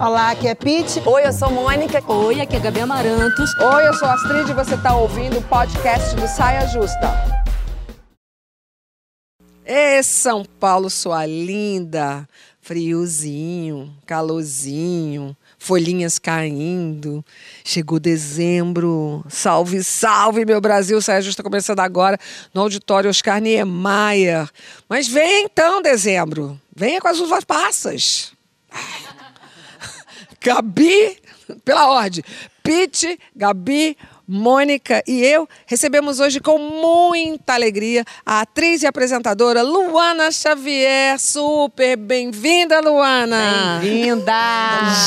Olá, aqui é Pete. Oi, eu sou Mônica. Oi, aqui é Gabi Amarantos. Oi, eu sou Astrid e você está ouvindo o podcast do Saia Justa. Ê, São Paulo, sua linda! Friozinho, calorzinho, folhinhas caindo. Chegou dezembro. Salve, salve, meu Brasil! Saia Justa começando agora no auditório Oscar Niemeyer. Mas vem então, dezembro. Venha com as uvas passas. Gabi, pela ordem. Pete, Gabi, Mônica e eu recebemos hoje com muita alegria a atriz e apresentadora Luana Xavier. Super bem-vinda, Luana! Bem-vinda!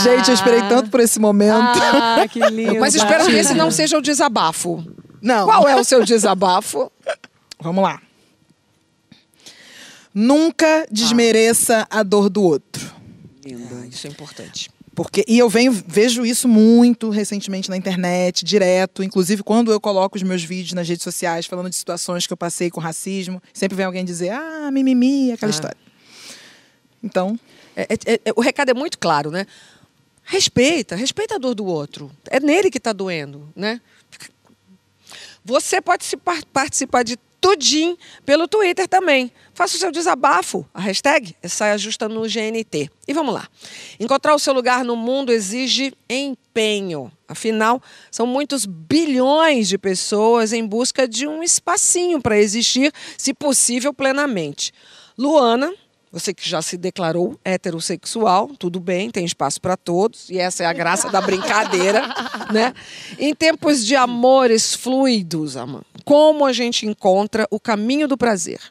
Gente, eu esperei tanto por esse momento. Ah, que lindo! Mas espero que esse não seja o desabafo. Não. Qual é o seu desabafo? Vamos lá. Nunca desmereça a dor do outro. Ah, isso é importante. Porque, e eu venho, vejo isso muito recentemente na internet, direto. Inclusive, quando eu coloco os meus vídeos nas redes sociais falando de situações que eu passei com racismo, sempre vem alguém dizer, ah, mimimi, aquela Ah. história. Então, É- é- é- o recado é muito claro, né? Respeita, respeita a dor do outro. É nele que está doendo, né? Você pode se par- participar de tudinho pelo Twitter também. Faça o seu desabafo. A hashtag é saia justa no GNT. E vamos lá. Encontrar o seu lugar no mundo exige empenho. Afinal, são muitos bilhões de pessoas em busca de um espacinho para existir, se possível, plenamente. Luana, você que já se declarou heterossexual, tudo bem, tem espaço para todos, e essa é a graça da brincadeira, né? Em tempos de amores fluidos, como a gente encontra o caminho do prazer?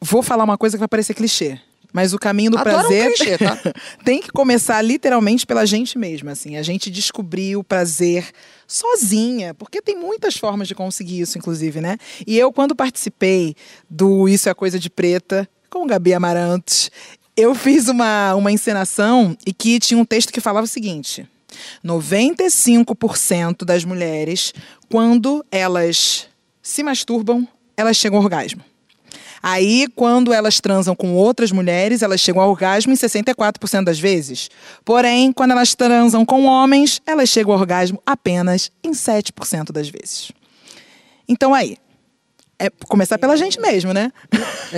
vou falar uma coisa que vai parecer clichê. Mas o caminho do Adoro um prazer clichê, tá? tem que começar literalmente pela gente mesma, assim, a gente descobrir o prazer sozinha, porque tem muitas formas de conseguir isso, inclusive, né? E eu quando participei do Isso é Coisa de Preta com Gabi Amarantos, eu fiz uma, uma encenação e que tinha um texto que falava o seguinte: 95% das mulheres, quando elas se masturbam, elas chegam ao orgasmo. Aí, quando elas transam com outras mulheres, elas chegam ao orgasmo em 64% das vezes. Porém, quando elas transam com homens, elas chegam ao orgasmo apenas em 7% das vezes. Então, aí, é começar pela gente mesmo, né?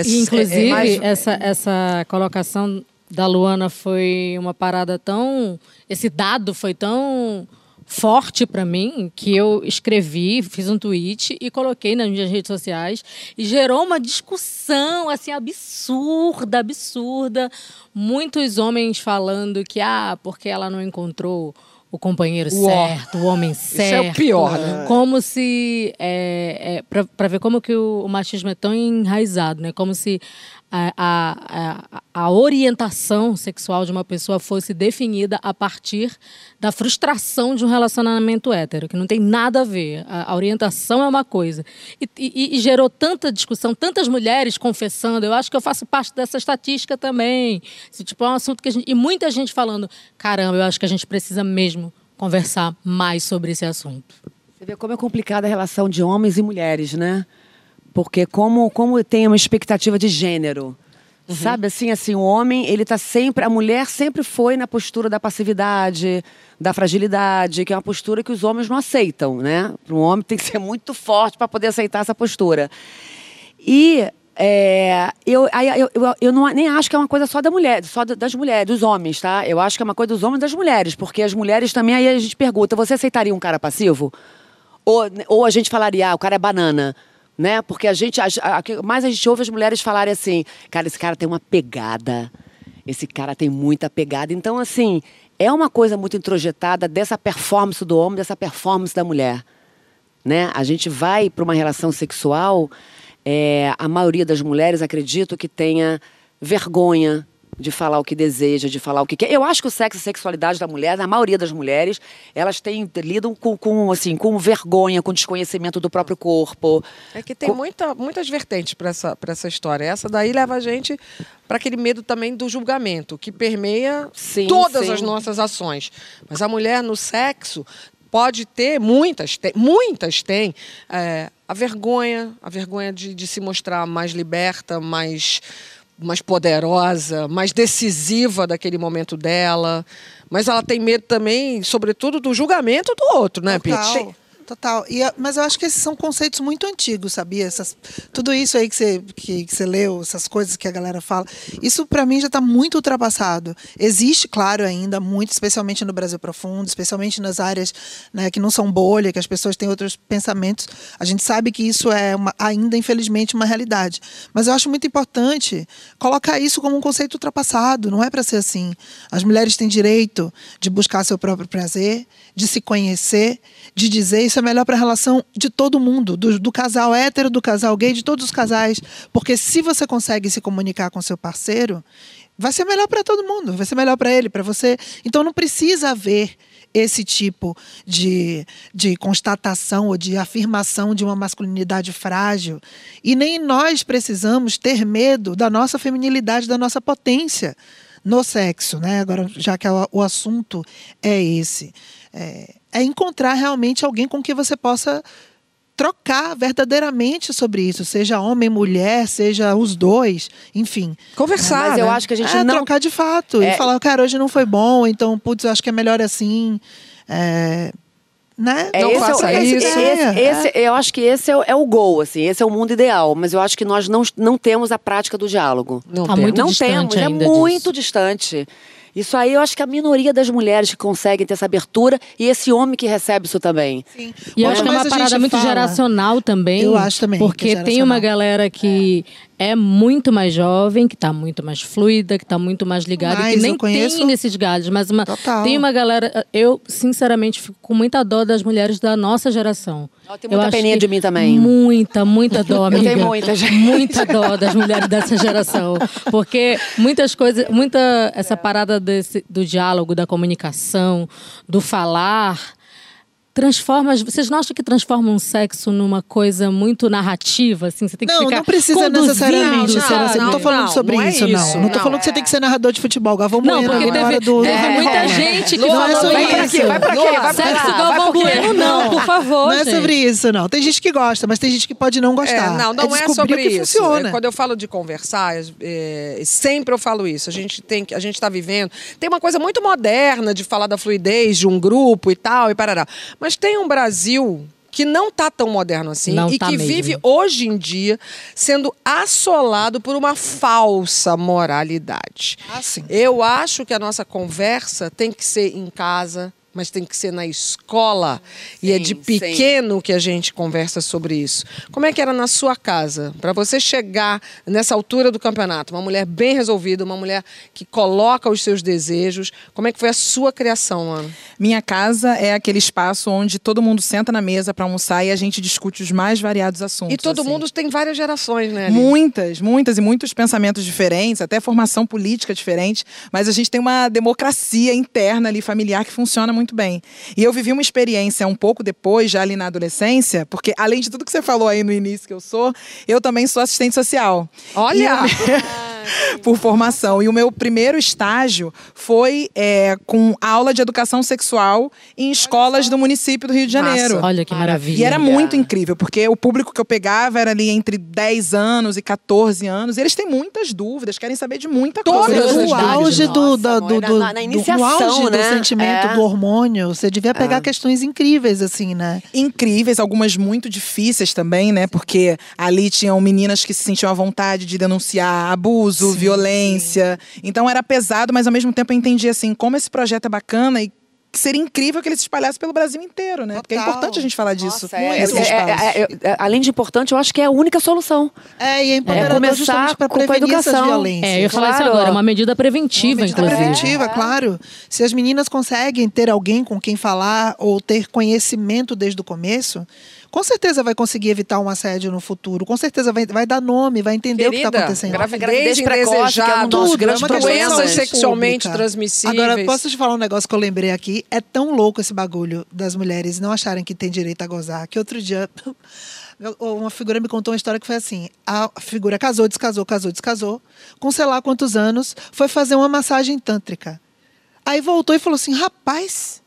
E, inclusive, É mais- essa, essa colocação da Luana foi uma parada tão. Esse dado foi tão forte para mim que eu escrevi, fiz um tweet e coloquei nas minhas redes sociais e gerou uma discussão assim absurda, absurda. Muitos homens falando que ah, porque ela não encontrou o companheiro Uó. certo, o homem é certo. o pior, né? Como se. É, é, para ver como que o, o machismo é tão enraizado, né? Como se a, a, orientação sexual de uma pessoa fosse definida a partir da frustração de um relacionamento hétero, que não tem nada a ver. A, a orientação é uma coisa. E, e- e gerou tanta discussão, tantas mulheres confessando. Eu acho que eu faço parte dessa estatística também. Tipo, é um assunto que gente. E muita gente falando: caramba, eu acho que a gente precisa mesmo conversar mais sobre esse assunto. Você vê como é complicada a relação de homens e mulheres, né? Porque como, como tem uma expectativa de gênero. Sabe assim, assim, o homem, ele tá sempre, a mulher sempre foi na postura da passividade, da fragilidade, que é uma postura que os homens não aceitam, né? Para um homem tem que ser muito forte para poder aceitar essa postura. E é, eu, eu, eu, eu não, nem acho que é uma coisa só da mulher, só da- das mulheres, dos homens, tá? Eu acho que é uma coisa dos homens e das mulheres, porque as mulheres também, aí a gente pergunta, você aceitaria um cara passivo? Ou, ou a gente falaria, ah, o cara é banana, né? Porque a gente, a, a, mais a gente ouve as mulheres falarem assim, cara, esse cara tem uma pegada, esse cara tem muita pegada. Então, assim, é uma coisa muito introjetada dessa performance do homem, dessa performance da mulher né? A gente vai para uma relação sexual, é, a maioria das mulheres acredito que tenha vergonha de falar o que deseja, de falar o que quer. Eu acho que o sexo e a sexualidade da mulher, na maioria das mulheres, elas têm lidam com, com assim, com vergonha, com desconhecimento do próprio corpo. É que tem muita, muitas vertentes para essa, pra essa história. Essa daí leva a gente para aquele medo também do julgamento, que permeia Sim, todas sim. as nossas ações. Mas a mulher no sexo pode ter, muitas tem, muitas têm, é, a vergonha, a vergonha de, de se mostrar mais liberta, mais mais poderosa, mais decisiva daquele momento dela. Mas ela tem medo também, sobretudo, do julgamento do outro, né, Pete? Total. E, mas eu acho que esses são conceitos muito antigos, sabia? Essas, tudo isso aí que você, que, que você leu, essas coisas que a galera fala, isso para mim já está muito ultrapassado. Existe, claro, ainda muito, especialmente no Brasil profundo, especialmente nas áreas né, que não são bolha, que as pessoas têm outros pensamentos. A gente sabe que isso é uma- ainda, infelizmente, uma realidade. Mas eu acho muito importante colocar isso como um conceito ultrapassado. Não é para ser assim. As mulheres têm direito de buscar seu próprio prazer, de se conhecer, de dizer isso é melhor para a relação de todo mundo, do, do casal hétero, do casal gay, de todos os casais. Porque se você consegue se comunicar com seu parceiro, vai ser melhor para todo mundo, vai ser melhor para ele, para você. Então não precisa haver esse tipo de, de constatação ou de afirmação de uma masculinidade frágil. E nem nós precisamos ter medo da nossa feminilidade, da nossa potência no sexo, né? Agora, já que o assunto é esse. É, é encontrar realmente alguém com quem você possa trocar verdadeiramente sobre isso, seja homem, mulher, seja os dois, enfim. Conversar. Mas eu né? acho que a gente é, não trocar de fato. É. E falar, cara, hoje não foi bom, então, putz, eu acho que é melhor assim. É, né? É, Não esse, faça é, o- esse, isso. esse- É, esse- eu acho que esse é, o- é o gol, assim, esse é o mundo ideal. Mas eu acho que nós não, não temos a prática do diálogo. Não Tá tem. muito não temos, ainda é muito disso. distante. Isso aí eu acho que a minoria das mulheres que conseguem ter essa abertura e esse homem que recebe isso também. Sim. E eu acho que é uma parada muito fala- geracional também. Eu acho também que é Porque tem uma galera que é. muito mais jovem, que tá muito mais fluida, que tá muito mais ligada, Mas que nem conheço- tem nesses galhos. Mas uma, Total. tem uma galera. Eu, sinceramente, fico com muita dó das mulheres da nossa geração. Ela tem muita acho peninha de mim também. Muita, muita dó, Eu amiga. tenho muita, gente. Muita dó das mulheres dessa geração. Porque muitas coisas, muita essa parada desse, do diálogo, da comunicação, do falar, transforma. Vocês não acham que transforma um sexo numa coisa muito narrativa? Assim, você tem que Não, ficar não precisa necessariamente Não, ser assim. Não, não, tô falando não, sobre não é isso, isso. não. Não tô Não, falando que você tem que ser narrador de futebol. Galvão Não, Bueno porque teve, do... teve do- muita É. gente que Não é falou sobre isso. isso. Vai pra quê? Vai pra Sexo do vai Galvão quê? Bueno, não, por favor, Não é sobre isso, não. Tem gente que gosta, mas tem gente que pode não gostar. É, não, não é, sobre isso. funciona. É, quando eu falo de conversar, é, sempre eu falo isso. A gente tem que, a gente está vivendo. Tem uma coisa muito moderna de falar da fluidez de um grupo e tal e parará. Mas tem um Brasil que não está tão moderno assim Não e tá que mesmo. vive hoje em dia sendo assolado por uma falsa moralidade. Ah, sim. Eu acho que a nossa conversa tem que ser em casa, mas tem que ser na escola. e é Sim, de sim. pequeno que a gente conversa sobre isso. Como é que era na sua casa? Para você chegar nessa altura do campeonato, uma mulher bem resolvida, uma mulher que coloca os seus desejos. Como é que foi a sua criação, Ana? Minha casa é aquele espaço onde todo mundo senta na mesa para almoçar e a gente discute os mais variados assuntos. E todo assim. mundo tem várias gerações, né? Ali? Muitas, muitas e muitos pensamentos diferentes, até formação política diferente, mas a gente tem uma democracia interna ali familiar que funciona muito bem. E eu vivi uma experiência um pouco depois, já ali na adolescência, porque além de tudo que você falou aí no início que eu sou, eu também sou assistente social. Olha! por formação. E o meu primeiro estágio foi é, com aula de educação sexual em escolas do município do Rio de Janeiro. Massa. Olha que maravilha. E era muito incrível, porque o público que eu pegava era ali entre 10 anos e 14 anos. E eles têm muitas dúvidas, querem saber de muita Todas coisa. as no auge do, nossa, da- do, amor, do, na- na do- iniciação, no auge né? do sentimento É. do hormônio, você devia pegar questões incríveis, assim, né? incríveis, algumas muito difíceis também, né? Porque ali tinham meninas que se sentiam à vontade de denunciar abuso, violência. Então era pesado, mas ao mesmo tempo eu entendi assim, como esse projeto é bacana e que seria incrível que ele se espalhasse pelo Brasil inteiro, né? Porque é Total. importante a gente falar disso. Nossa, é, é, é, é, é, é, além de importante, eu acho que é a única solução. É, e é empoderador começar justamente para com a prevenir essas educação. violências. É, eu ia falar isso Claro. agora, uma medida preventiva, Uma medida inclusive. preventiva, claro. Se as meninas conseguem ter alguém com quem falar ou ter conhecimento desde o começo, com certeza vai conseguir evitar um assédio no futuro. Com certeza vai, vai dar nome, vai entender o que está Querida, acontecendo. gravidez Gravidez precoce, que é um indesejada, dos Tudo, grandes é doenças sexualmente pública. transmissíveis. Agora, posso te falar um negócio que eu lembrei aqui? É tão louco esse bagulho das mulheres não acharem que tem direito a gozar, que outro dia uma figura me contou uma história que foi assim: a figura casou, descasou, casou, descasou, com sei lá quantos anos, foi fazer uma massagem tântrica. Aí voltou e falou assim: rapaz,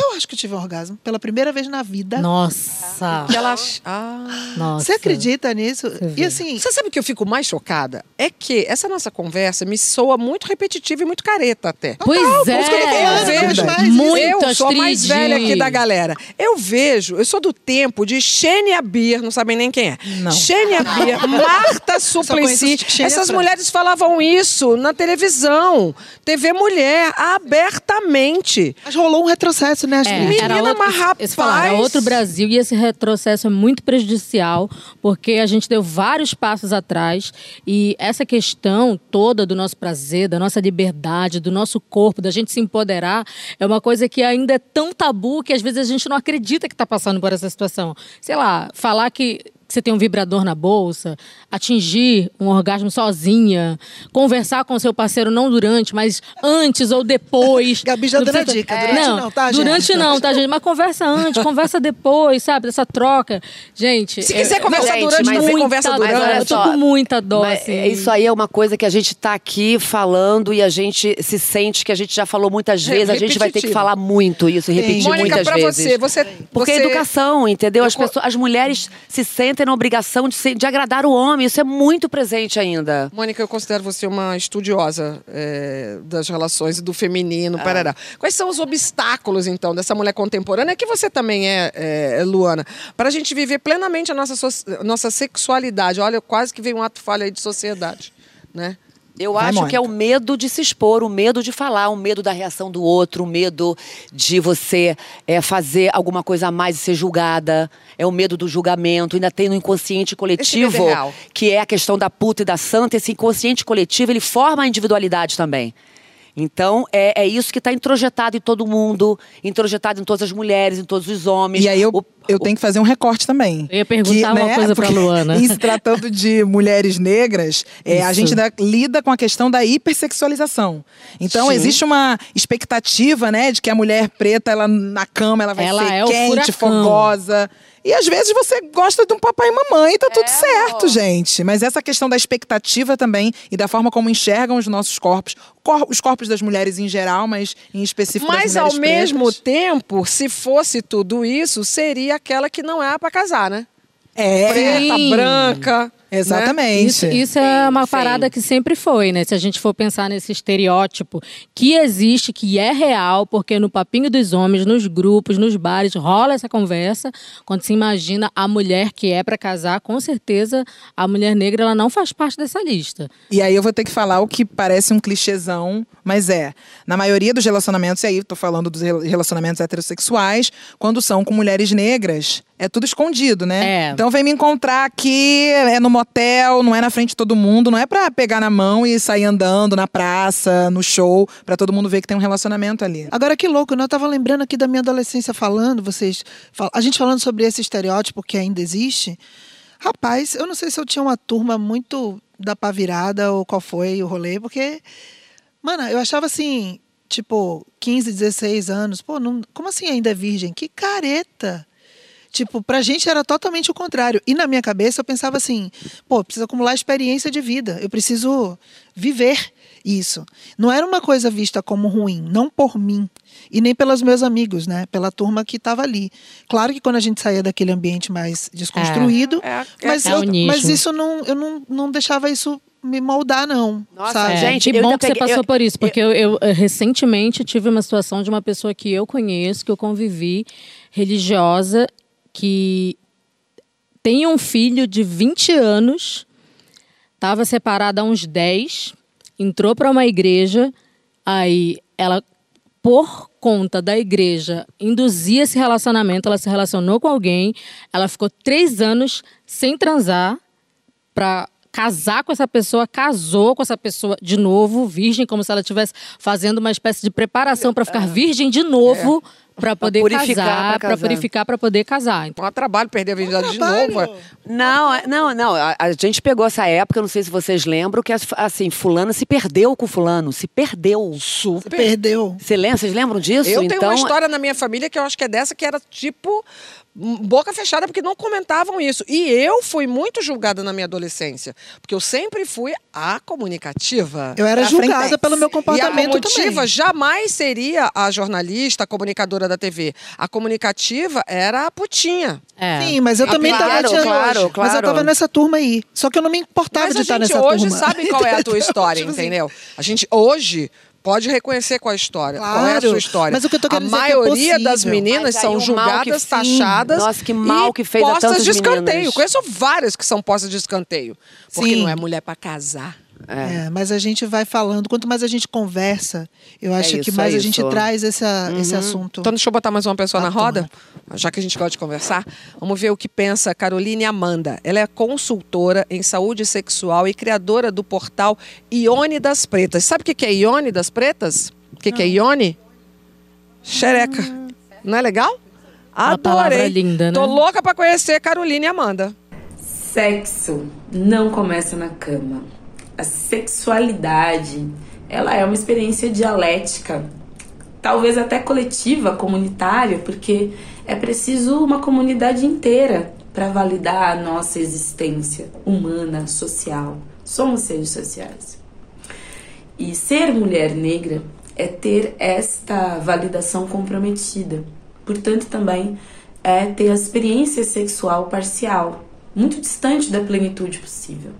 Eu acho que eu tive um orgasmo pela primeira vez na vida. Nossa. Que ela... Ah... Nossa. Você acredita nisso? vê. E assim, Você sabe o que eu fico mais chocada? É que essa nossa conversa me soa muito repetitiva e muito careta até. Pois é. eu vejo, muito eu sou a mais velha aqui da galera. Eu vejo, eu sou do tempo de Xênia Beer, não sabem nem quem é. Não. Xênia Beer, Marta Suplicy. Essas mulheres falavam isso na televisão, TV Mulher, abertamente. mas rolou um retrocesso, né? É, Menina, era outro, mas rapaz- falar, era outro Brasil e esse retrocesso é muito prejudicial porque a gente deu vários passos atrás e essa questão toda do nosso prazer, da nossa liberdade, do nosso corpo, da gente se empoderar, é uma coisa que ainda é tão tabu que às vezes a gente não acredita que está passando por essa situação. Sei lá, falar que que você tem um vibrador na bolsa, atingir um orgasmo sozinha, conversar com seu parceiro não durante, mas antes ou depois. Gabi já Não dando a dica, durante não, tá, gente? Durante não, tá, gente? Mas conversa antes, conversa depois, sabe? Dessa troca. Gente. Se quiser é- conversar gente, durante, mas também muita conversa durante. olha Eu tô com muita dó, Mas, assim. é, Isso aí é uma coisa que a gente está aqui falando e a gente se sente que a gente já falou muitas É, vezes. A gente vai ter que falar muito isso, repetir Mônica, muitas pra vezes. você, você... Porque você... é educação, entendeu? Eu As, pessoas, as mulheres se sentem na obrigação de, ser- de agradar o homem. Isso é muito presente ainda. Mônica, eu considero você uma estudiosa é, das relações e do feminino, parará. Quais são os obstáculos, então, dessa mulher contemporânea, que você também é, é, Luana, para a gente viver plenamente a nossa, so- nossa sexualidade? Olha, quase que veio um ato falho aí de sociedade, né? Eu Vai, acho Mônica. que é o medo de se expor, o medo de falar, o medo da reação do outro, o medo de você é, fazer alguma coisa a mais e ser julgada. É o medo do julgamento. Ainda tem no inconsciente coletivo, medo é que é a questão da puta e da santa. Esse inconsciente coletivo, ele forma a individualidade também. Então, é, é isso que está introjetado em todo mundo, introjetado em todas as mulheres, em todos os homens. E aí eu, O- eu tenho que fazer um recorte também. Eu ia perguntar uma coisa pra porque Luana. Em se tratando de mulheres negras, é, a gente ainda lida com a questão da hipersexualização. Então Sim. existe uma expectativa, né, de que a mulher preta, ela na cama, ela vai Ela ser é quente, fogosa. E às vezes você gosta de um papai e mamãe e tá É, tudo certo, gente. Mas essa questão da expectativa também e da forma como enxergam os nossos corpos, cor- os corpos das mulheres em geral, mas em específico Mas, das ao mulheres mesmo pretas. tempo, se fosse tudo isso, seria aquela que não é para casar, né? É, Preta, Sim. branca. né? exatamente. Isso, isso é uma sim. parada que sempre foi, né? Se a gente for pensar nesse estereótipo que existe, que é real, porque no papinho dos homens, nos grupos, nos bares, rola essa conversa. Quando se imagina a mulher que é para casar, com certeza a mulher negra ela não faz parte dessa lista. E aí eu vou ter que falar o que parece um clichêzão, mas é. Na maioria dos relacionamentos, e aí tô falando dos rel- relacionamentos heterossexuais, quando são com mulheres negras, é tudo escondido, né? É. Então vem me encontrar aqui, é no motel, não é na frente de todo mundo, não é pra pegar na mão e sair andando na praça, no show, pra todo mundo ver que tem um relacionamento ali. Agora que louco, né? eu tava lembrando aqui da minha adolescência falando, vocês, fal- a gente falando sobre esse estereótipo que ainda existe. Rapaz, eu não sei se eu tinha uma turma muito da pá virada ou qual foi o rolê, porque mano, eu achava assim, tipo, 15, 16 anos, pô, não, como assim ainda é virgem? Que careta. Tipo, pra gente era totalmente o contrário. E na minha cabeça eu pensava assim, pô, preciso acumular experiência de vida, eu preciso viver isso. Não era uma coisa vista como ruim, não por mim e nem pelos meus amigos, né? Pela turma que estava ali. Claro que quando a gente saía daquele ambiente mais desconstruído, É, é- mas, é eu- mas isso não, eu não, não deixava isso me moldar, não. Nossa, sabe? É, Gente, que eu bom que você peguei- passou eu- por isso, porque eu, eu, eh, recentemente tive uma situação de uma pessoa que eu conheço, que eu convivi, religiosa, que tem um filho de 20 anos, estava separada há uns 10, entrou para uma igreja, aí ela, por conta da igreja, induzia esse relacionamento, ela se relacionou com alguém, ela ficou três anos sem transar, para casar com essa pessoa, casou com essa pessoa de novo, virgem, como se ela estivesse fazendo uma espécie de preparação para ficar virgem de novo, para poder purificar, casar, pra para purificar, para poder casar. Então, Então é trabalho perder a virgindade de novo. é. Não, é- não, não. A, a gente pegou essa época, não sei se vocês lembram, que assim, fulano se perdeu com fulano, se perdeu. Super. perdeu. Você lembra? Vocês lembram disso? Eu tenho então, uma história na minha família que eu acho que é dessa, que era tipo boca fechada, porque não comentavam isso. E eu fui muito julgada na minha adolescência, porque eu sempre fui a comunicativa. Eu era julgada frente. pelo meu E a comportamento comunicativa também. jamais seria a jornalista, a comunicadora da TV. A comunicativa era a putinha. É. Sim, mas eu Ah, também claro, tava tinha- claro, Mas eu claro. tava nessa turma aí. Só que eu não me importava Mas de a estar gente nessa hoje turma. sabe qual é a tua história, Tipo assim, entendeu? A gente hoje pode reconhecer qual é a história. qual é a Claro, sua história. mas o que eu tô querendo a dizer é que é maioria das possível. meninas são julgadas, que- taxadas. Nossa, que mal que fez a postas tantas de escanteio. meninas. Conheço várias que são postas de escanteio. Porque Sim. não é mulher pra casar. É. É, mas a gente vai falando, quanto mais a gente conversa, eu acho que isso, mais é a gente traz essa, esse assunto. Então, deixa eu botar mais uma pessoa na roda, já que a gente gosta de conversar. Vamos ver o que pensa Caroline Amanda. Ela é consultora em saúde sexual e criadora do portal Ione das Pretas. Sabe o que que é Ione das Pretas? O que, que é Ione? Xereca. Não é legal? Uma palavra linda, né? Tô louca pra conhecer Caroline Amanda. Sexo não começa na cama. A sexualidade, ela é uma experiência dialética, talvez até coletiva, comunitária, porque é preciso uma comunidade inteira para validar a nossa existência humana, social. Somos seres sociais. E ser mulher negra é ter esta validação comprometida. Portanto, também é ter a experiência sexual parcial, muito distante da plenitude possível.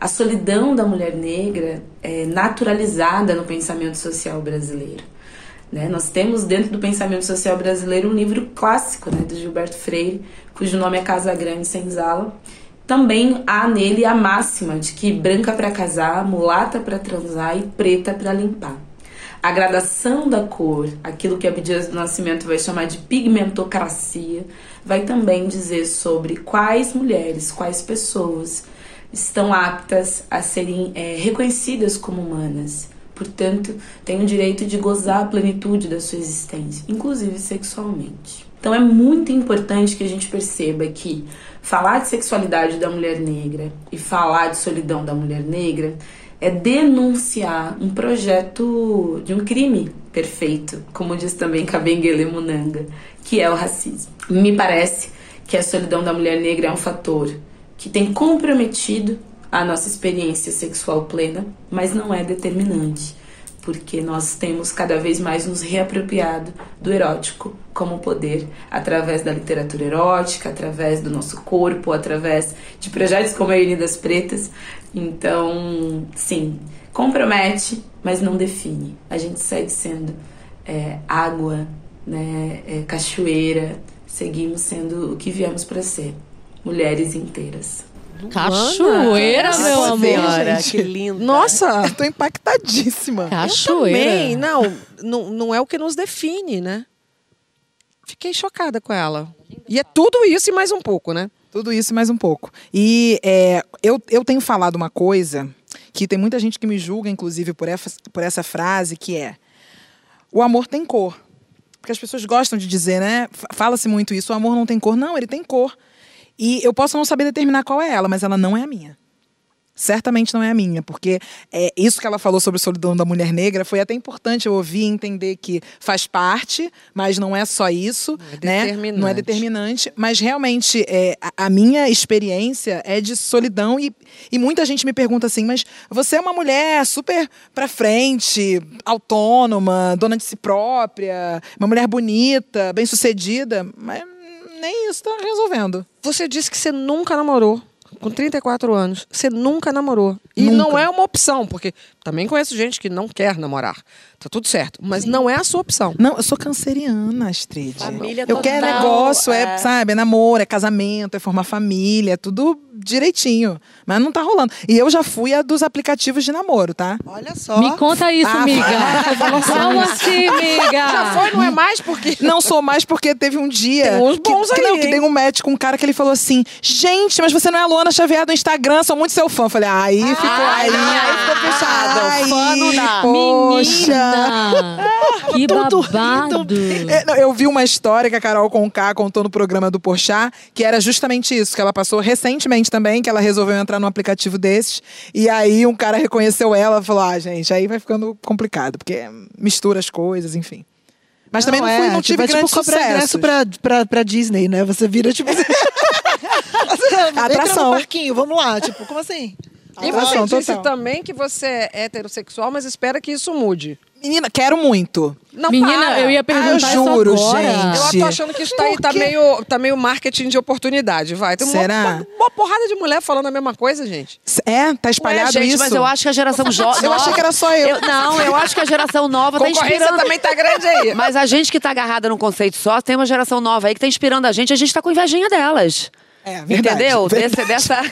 A solidão da mulher negra é naturalizada no pensamento social brasileiro. Né? Nós temos dentro do pensamento social brasileiro um livro clássico né, do Gilberto Freire, cujo nome é Casa Grande Senzala. Também há nele a máxima de que branca para casar, mulata para transar e preta para limpar. A gradação da cor, aquilo que Abdias do Nascimento vai chamar de pigmentocracia, vai também dizer sobre quais mulheres, quais pessoas estão aptas a serem é, reconhecidas como humanas. Portanto, têm o direito de gozar a plenitude da sua existência, inclusive sexualmente. Então é muito importante que a gente perceba que falar de sexualidade da mulher negra e falar de solidão da mulher negra é denunciar um projeto de um crime perfeito, como diz também Kabengele Munanga, que é o racismo. Me parece que a solidão da mulher negra é um fator que tem comprometido a nossa experiência sexual plena, mas não é determinante, porque nós temos cada vez mais nos reapropriado do erótico como poder através da literatura erótica, através do nosso corpo, através de projetos como a Unidas Pretas. Então, sim, compromete, mas não define. A gente segue sendo é, água, né, é, cachoeira, seguimos sendo o que viemos para ser, mulheres inteiras. Cachoeira, Luana, meu amor. Senhora, que linda. Nossa! Eu tô impactadíssima. Cachoeira. Também, não, não, não é o que nos define, né? Fiquei chocada com ela. E é tudo isso e mais um pouco, né? Tudo isso e mais um pouco. E é, eu, eu tenho falado uma coisa que tem muita gente que me julga, inclusive, por essa, por essa frase, que é o amor tem cor. Porque as pessoas gostam de dizer, né? Fala-se muito isso, o amor não tem cor. Não, ele tem cor. E eu posso não saber determinar qual é ela, mas ela não é a minha. Certamente não é a minha, porque é, isso que ela falou sobre a solidão da mulher negra foi até importante eu ouvir e entender que faz parte, mas não é só isso, é né? Não é determinante, mas realmente é, a, a minha experiência é de solidão e, e muita gente me pergunta assim, mas você é uma mulher super pra frente, autônoma, dona de si própria, uma mulher bonita, bem-sucedida, mas nem isso tá resolvendo. Você disse que você nunca namorou. Com 34 anos, você nunca namorou. E Nunca. não é uma opção, porque também conheço gente que não quer namorar. Tá tudo certo. Mas não é a sua opção. Não, eu sou canceriana, Astrid. Família eu quero total, negócio, é, é. sabe, é namoro, é casamento, é formar família, é tudo direitinho. Mas não tá rolando. E eu já fui a dos aplicativos de namoro, tá? Olha só. Me conta isso, Ah, miga. Como assim, miga? Já foi, não é mais porque. Não sou mais porque teve um dia. Tem uns que, bons que, aí, não, que dei um match com um cara que ele falou assim: gente, mas você não é a Luana Xavier do Instagram, sou muito seu fã. Eu Falei, aí ficou Ai, aí. aí ficou fechado. Ai, não. Poxa. Menina, que babado. É, não, Eu vi uma história que a Carol Conká contou no programa do Porchat, que era justamente isso, que ela passou recentemente também, que ela resolveu entrar num aplicativo desses, e aí um cara reconheceu ela e falou, ah, gente, aí vai ficando complicado, porque mistura as coisas, enfim. Mas também não, fui, é, não tive tipo, é tipo grandes comprar ingresso sucessos. pra, pra, pra Disney, né? Você vira tipo assim. Atração. parquinho, vamos lá. Tipo, como assim? E você disse total. também que você é heterossexual, mas espera que isso mude. Menina, quero muito. Não, Menina, para. eu ia perguntar Ah, eu juro, isso agora. gente. Eu tô achando que isso tá aí, tá meio, tá meio marketing de oportunidade, vai. Tem uma- Será? Uma, uma porrada de mulher falando a mesma coisa, gente. É, tá espalhado Ué, gente, isso. mas eu acho que a geração jovem. Eu achei que era só eu. Não, eu acho que a geração nova tá inspirando. também tá grande aí. Mas a gente que tá agarrada num conceito só, tem uma geração nova aí que tá inspirando a gente, a gente tá com invejinha delas. É, verdade, Entendeu? verdade. Desse, dessa.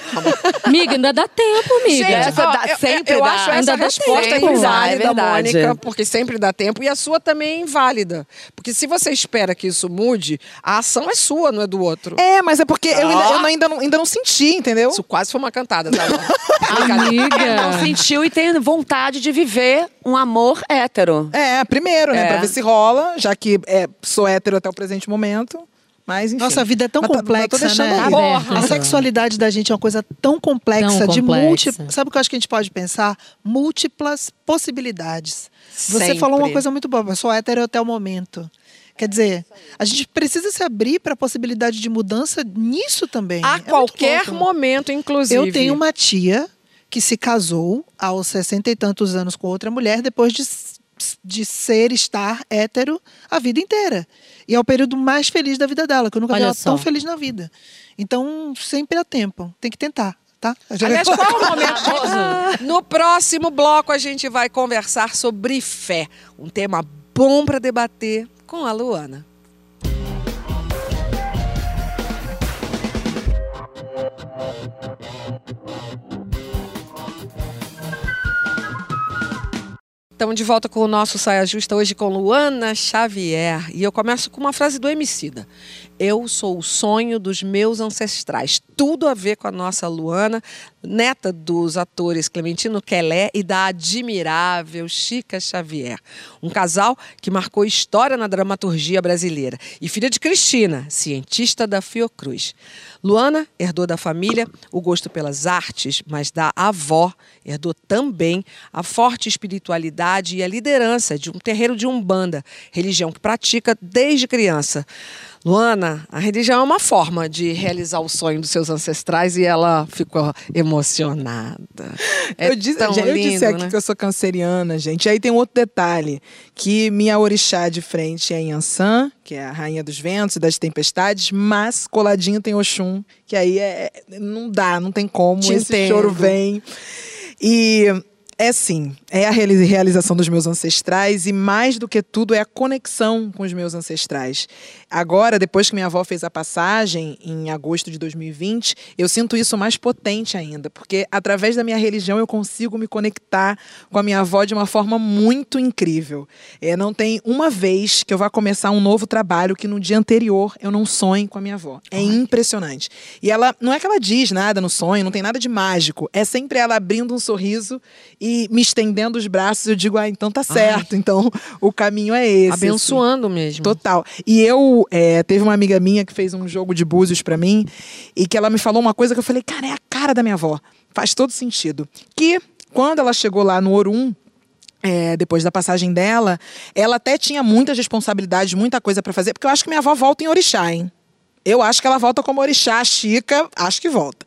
Miga, ainda dá tempo, miga. Gente, essa ó, dá- eu- sempre eu, dá. acho essa Ainda dá resposta tempo. inválida, É verdade. Mônica, porque sempre dá tempo, e a sua também é inválida. Porque se você espera que isso mude, a ação é sua, não é do outro. É, mas é porque eu, ainda, eu não- ainda, não, ainda não senti, entendeu? Isso quase foi uma cantada, tá? Amiga. Não sentiu e tem vontade de viver um amor hétero. É, primeiro, né? É. Pra ver se rola, já que é, sou hétero até o presente momento. Mas, enfim. Nossa, a vida é tão Mas complexa, né? Porra. A sexualidade da gente é uma coisa tão complexa, Tão de múltiplas. Sabe o que eu acho que a gente pode pensar? Múltiplas possibilidades. Você Sempre. falou uma coisa muito boa, eu sou hétero até o momento. Quer dizer, a gente precisa se abrir para a possibilidade de mudança nisso também. A É qualquer momento, inclusive. Eu tenho uma tia que se casou aos sessenta e tantos anos com outra mulher depois de, de ser, estar hétero a vida inteira. E é o período mais feliz da vida dela, que eu nunca vi Olha ela tão só. feliz na vida. Então, sempre há tempo. Tem que tentar, tá? Aliás, qual o momento? No próximo bloco, a gente vai conversar sobre fé. Um tema bom para debater com a Luana. Estamos de volta com o nosso Saia Justa hoje com Luana Xavier. E eu começo com uma frase do Emicida. Eu sou o sonho dos meus ancestrais. Tudo a ver com a nossa Luana, neta dos atores Clementino Quelé e da admirável Chica Xavier. Um casal que marcou história na dramaturgia brasileira. E filha de Cristina, cientista da Fiocruz. Luana herdou da família o gosto pelas artes, mas da avó herdou também a forte espiritualidade e a liderança de um terreiro de Umbanda, religião que pratica desde criança. Luana, a religião é uma forma de realizar o sonho dos seus ancestrais e ela ficou emocionada. É eu disse, tão eu lindo, disse aqui né? que eu sou canceriana, gente. E aí tem um outro detalhe, que minha orixá de frente é Yansan, que é a rainha dos ventos e das tempestades, mas coladinho tem Oxum, que aí é, não dá, não tem como, Te esse entendo. choro vem. E é sim, é a reali- realização dos meus ancestrais e mais do que tudo é a conexão com os meus ancestrais. Agora, depois que minha avó fez a passagem em agosto de 2020, eu sinto isso mais potente ainda, porque através da minha religião eu consigo me conectar com a minha avó de uma forma muito incrível. É, não tem uma vez que eu vá começar um novo trabalho que no dia anterior eu não sonhe com a minha avó. É impressionante. E ela não é que ela diz nada no sonho, não tem nada de mágico. É sempre ela abrindo um sorriso e me estendendo os braços. Eu digo, ah, então tá certo. Então o caminho é esse. assim. Abençoando mesmo. Total. E eu, é, teve uma amiga minha que fez um jogo de búzios pra mim e que ela me falou uma coisa que eu falei, cara, é a cara da minha avó. Faz todo sentido. Que quando ela chegou lá no Orum, é, depois da passagem dela, ela até tinha muitas responsabilidades, muita coisa pra fazer, porque eu acho que minha avó volta em orixá, hein? Eu acho que ela volta como orixá, Chica, acho que volta.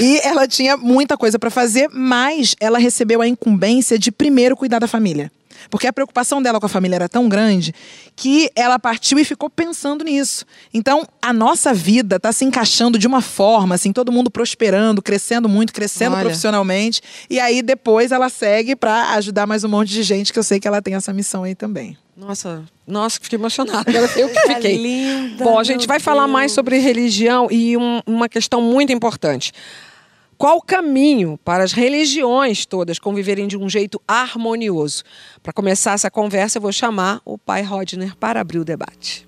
E ela tinha muita coisa pra fazer, mas ela recebeu a incumbência de primeiro cuidar da família. Porque a preocupação dela com a família era tão grande que ela partiu e ficou pensando nisso. Então, a nossa vida está se encaixando de uma forma, assim, todo mundo prosperando, crescendo muito, crescendo Olha. profissionalmente. E aí, depois, ela segue para ajudar mais um monte de gente, que eu sei que ela tem essa missão aí também. Nossa, nossa, fiquei emocionada. Eu que fiquei. linda, Bom, a gente vai falar mais Deus. sobre religião e um- uma questão muito importante. Qual o caminho para as religiões todas conviverem de um jeito harmonioso? Para começar essa conversa, eu vou chamar o pai Rodner para abrir o debate.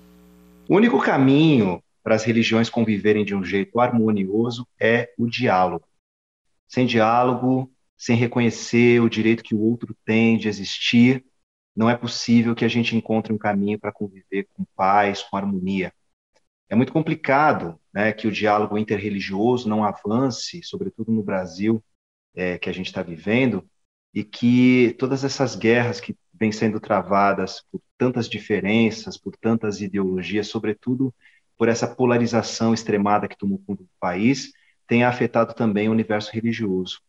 O único caminho para as religiões conviverem de um jeito harmonioso é o diálogo. Sem diálogo, sem reconhecer o direito que o outro tem de existir, não é possível que a gente encontre um caminho para conviver com paz, com harmonia. É muito complicado né, que o diálogo interreligioso não avance, sobretudo no Brasil é, que a gente está vivendo, e que todas essas guerras que vêm sendo travadas por tantas diferenças, por tantas ideologias, sobretudo por essa polarização extremada que tomou conta do país, tenha afetado também o universo religioso.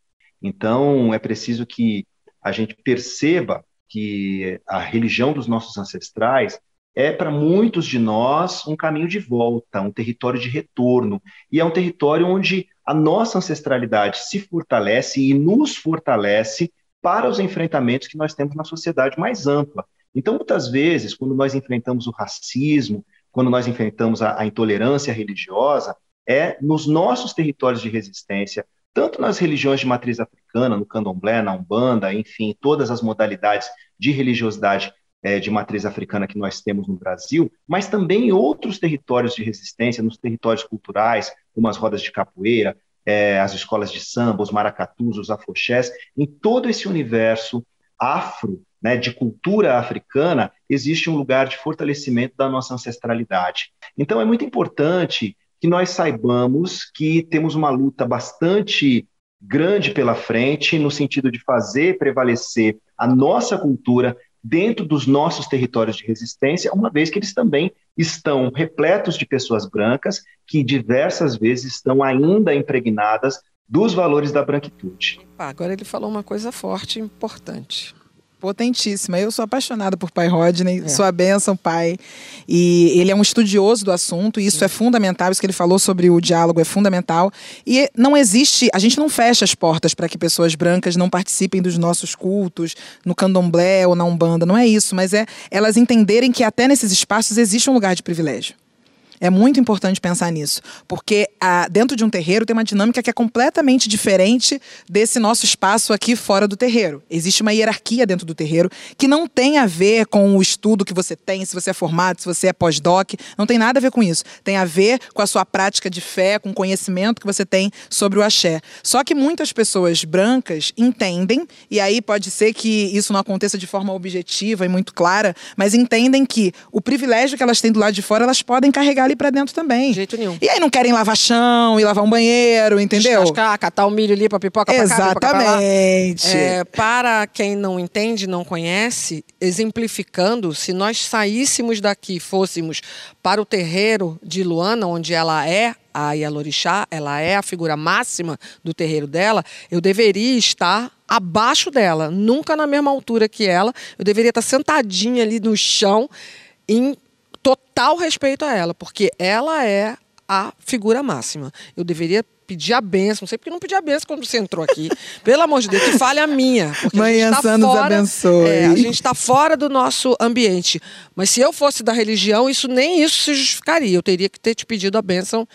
Então, é preciso que a gente perceba que a religião dos nossos ancestrais é para muitos de nós um caminho de volta, um território de retorno, e é um território onde a nossa ancestralidade se fortalece e nos fortalece para os enfrentamentos que nós temos na sociedade mais ampla. Então, muitas vezes, quando nós enfrentamos o racismo, quando nós enfrentamos a, a intolerância religiosa, é nos nossos territórios de resistência, tanto nas religiões de matriz africana, no candomblé, na umbanda, enfim, todas as modalidades de religiosidade é, de matriz africana que nós temos no Brasil, mas também em outros territórios de resistência, nos territórios culturais, como as rodas de capoeira, é, as escolas de samba, os maracatus, os afoxés, em todo esse universo afro, né, de cultura africana, existe um lugar de fortalecimento da nossa ancestralidade. Então é muito importante que nós saibamos que temos uma luta bastante grande pela frente, no sentido de fazer prevalecer a nossa cultura dentro dos nossos territórios de resistência, uma vez que eles também estão repletos de pessoas brancas que diversas vezes estão ainda impregnadas dos valores da branquitude. Agora ele falou uma coisa forte e importante potentíssima. Eu sou apaixonada por Pai Rodney, é. sua bênção, pai. E ele é um estudioso do assunto, e isso é fundamental. Isso que ele falou sobre o diálogo é fundamental. E não existe, a gente não fecha as portas para que pessoas brancas não participem dos nossos cultos, no candomblé ou na Umbanda. Não é isso, mas é elas entenderem que até nesses espaços existe um lugar de privilégio. É muito importante pensar nisso, porque ah, dentro de um terreiro tem uma dinâmica que é completamente diferente desse nosso espaço aqui fora do terreiro. Existe uma hierarquia dentro do terreiro que não tem a ver com o estudo que você tem, se você é formado, se você é pós-doc, não tem nada a ver com isso. Tem a ver com a sua prática de fé, com o conhecimento que você tem sobre o axé. Só que muitas pessoas brancas entendem, e aí pode ser que isso não aconteça de forma objetiva e muito clara, mas entendem que o privilégio que elas têm do lado de fora, elas podem carregar ali para dentro também. De jeito nenhum. E aí não querem lavar chão e lavar um banheiro, entendeu? Descascar, catar o milho ali pra pipoca pra Exatamente. cá, pra lá. É, para quem não entende, não conhece, exemplificando, se nós saíssemos daqui, fôssemos para o terreiro de Luana, onde ela é a Yalorixá, ela é a figura máxima do terreiro dela, eu deveria estar abaixo dela, nunca na mesma altura que ela. Eu deveria estar sentadinha ali no chão, em total respeito a ela, porque ela é a figura máxima. Eu deveria pedir a benção, não sei porque não pedi a benção quando você entrou aqui. Pelo amor de Deus, que falha minha. Mãe a tá nos abençoe. É, a gente está fora do nosso ambiente. Mas se eu fosse da religião, isso nem isso se justificaria. Eu teria que ter te pedido a benção.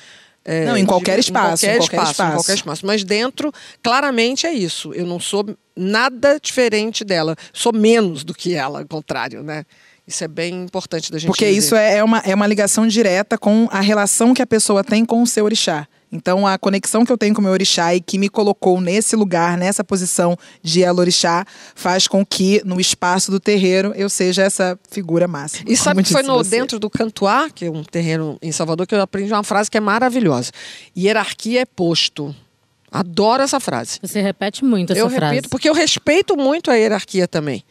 É, não, em qualquer, de, espaço, em qualquer, em qualquer espaço, espaço. Em qualquer espaço. Mas dentro, claramente é isso. Eu não sou nada diferente dela. Sou menos do que ela, ao contrário, né? Isso é bem importante da gente Porque dizer. isso é, é uma, é uma ligação direta com a relação que a pessoa tem com o seu orixá. Então, a conexão que eu tenho com o meu orixá e que me colocou nesse lugar, nessa posição de elorixá, faz com que, no espaço do terreiro, eu seja essa figura máxima. E sabe que foi no, dentro do Cantuá, que é um terreiro em Salvador, que eu aprendi uma frase que é maravilhosa. Hierarquia é posto. Adoro essa frase. Você repete muito essa eu frase. Eu repito, porque eu respeito muito a hierarquia também.